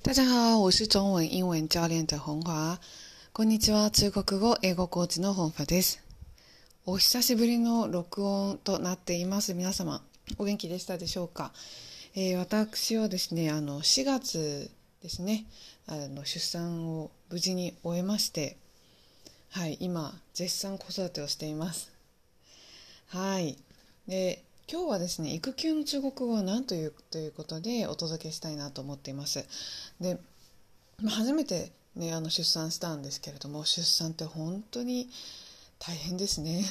大家好，我是中文英文教練的本華。こんにちは、中国語英語コーチの本華です。お久しぶりの録音となっています。皆様、お元気でしたでしょうか？えー、私はですね、あの4月ですね、あの出産を無事に終えまして、はい、今絶賛子育てをしています。はい。で、今日はですね育休の中国語は何というということでお届けしたいなと思っています。で、ま、初めて、ね、あの出産したんですけれども出産って本当に大変ですね。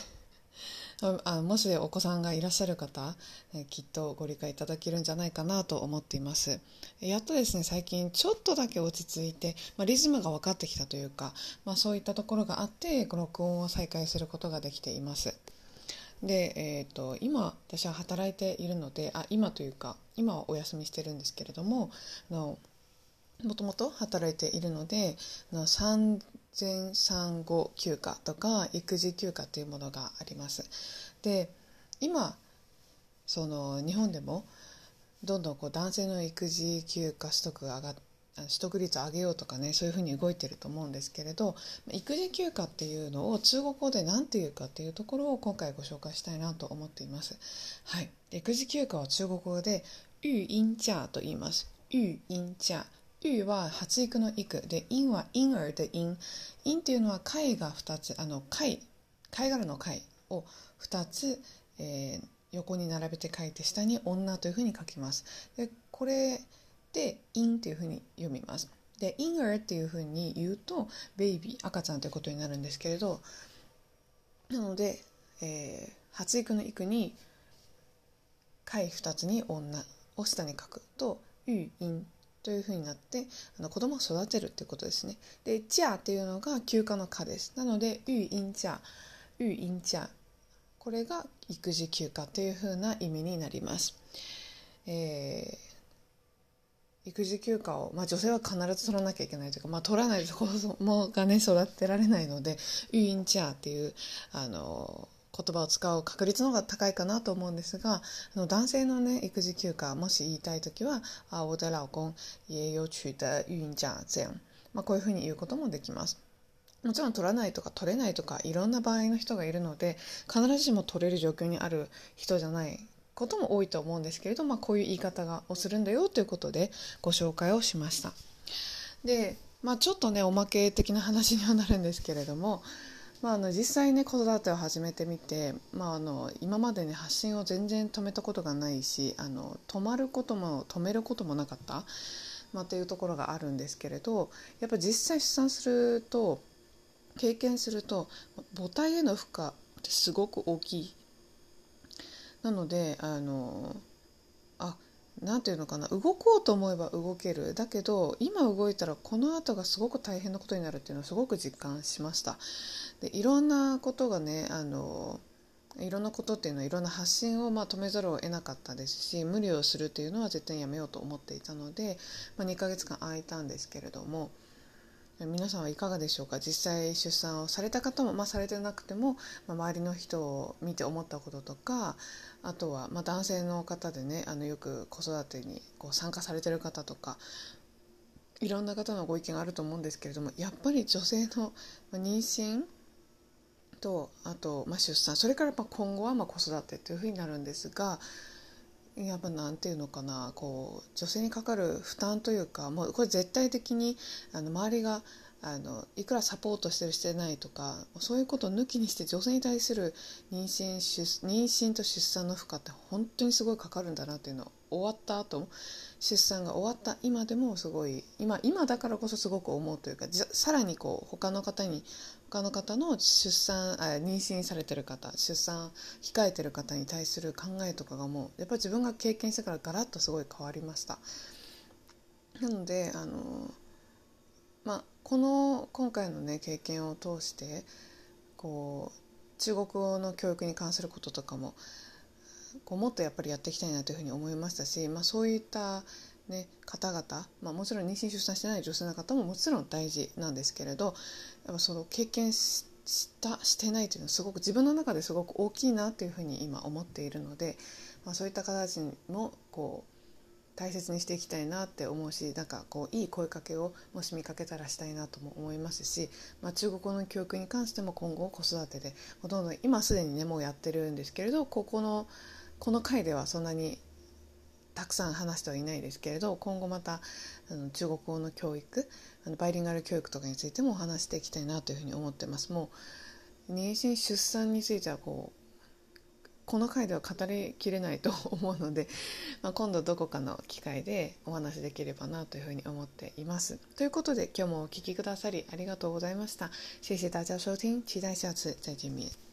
あもしお子さんがいらっしゃる方、えきっとご理解いただけるんじゃないかなと思っています。やっとですね最近ちょっとだけ落ち着いて、まあ、リズムが分かってきたというか、まあ、そういったところがあって録音を再開することができています。で、えーと、今私は働いているのであ今というか今はお休みしてるんですけれどものもともと働いているのでの産前産後休暇とか育児休暇というものがあります。で今その日本でもどんどんこう男性の育児休暇取得が上がって取得率を上げようとかねそういうふうに動いてると思うんですけれど育児休暇っていうのを中国語で何て言うかっていうところを今回ご紹介したいなと思っています。はい、育児休暇は中国語で「育婴假」と言います。育婴假育は発育の育で婴は婴兒で婴婴っていうのは貝が2つあの貝貝殻の貝を2つ、えー、横に並べて書いて下に女というふうに書きます。でこれで「in」っていうふうに読みます。で「in er」っていうふうに言うと「ベイビー」赤ちゃんということになるんですけれどなので、えー、発育の育に貝2つに女を下に書くと「ゆいん」というふうになってあの子供を育てるっていうことですね。で「チア」っていうのが休暇の「か」です。なので「ゆいんチャ」「ゆいんチャ」これが育児休暇というふうな意味になります。えー育児休暇を、まあ、女性は必ず取らなきゃいけないというか、まあ、取らないと子供がね育てられないので「ユインチャー」っていうあの言葉を使う確率の方が高いかなと思うんですがあの男性のね育児休暇もし言いたい時は「あ我的老公也有取得育婴假」这样、まあ、こういうふうに言うこともできます。もちろん取らないとか取れないとかいろんな場合の人がいるので必ずしも取れる状況にある人じゃないことも多いと思うんですけれど、まあ、こういう言い方をするんだよということでご紹介をしました。で、まあ、ちょっとねおまけ的な話にはなるんですけれども、まあ、あの実際ね子育てを始めてみて、まあ、あの今までね発信を全然止めたことがないしあの止まることも止めることもなかった、まあ、というところがあるんですけれどやっぱ実際出産すると経験すると母体への負荷ってすごく大きいなのであのあなんていうのかな動こうと思えば動ける。だけど今動いたらこの後がすごく大変なことになるっていうのをすごく実感しました。でいろんなことがねあのいろんなことっていうのはいろんな発信をま止めざるを得なかったですし無理をするっていうのは絶対にやめようと思っていたので、まあ、2ヶ月間空いたんですけれども皆さんはいかがでしょうか？実際出産をされた方も、まあ、されてなくても、まあ、周りの人を見て思ったこととかあとは、まあ、男性の方でねあのよく子育てにこう参加されてる方とかいろんな方のご意見があると思うんですけれどもやっぱり女性の妊娠とあと、まあ、出産それからまあ今後はまあ子育てというふうになるんですがやっぱなんていうのかなこう女性にかかる負担というかもうこれ絶対的にあの周りがあのいくらサポートしてるしてないとかそういうことを抜きにして女性に対する妊娠妊娠と出産の負荷って本当にすごいかかるんだなっていうのを終わった後出産が終わった今でもすごい今今だからこそすごく思うというかさらにこう他の方に他の方の出産あ妊娠されてる方出産控えてる方に対する考えとかがもうやっぱり自分が経験してからガラッとすごい変わりました。なのであのまあこの今回のね経験を通してこう中国語の教育に関することとかもこうもっとやっぱりやっていきたいなというふうに思いましたし、まあ、そういったね、方々、まあ、もちろん妊娠出産してない女性の方ももちろん大事なんですけれどやっぱその経験したしてないというのはすごく自分の中ですごく大きいなというふうに今思っているので、まあ、そういった方たちもこ大切にしていきたいなって思うしなんかこういい声かけをもし見かけたらしたいなとも思いますし、まあ、中国語の教育に関しても今後子育てでほとんど今すでにねもうやってるんですけれどここのこの回ではそんなにたくさん話してはいないですけれど今後またあの中国語の教育あのバイリンガル教育とかについてもお話していきたいなというふうに思ってます。もう妊娠出産についてはこうこの回では語りきれないと思うので、まあ、今度どこかの機会でお話できればなというふうに思っています。ということで今日もお聴きくださりありがとうございました。谢谢大家收听，期待下次再见面。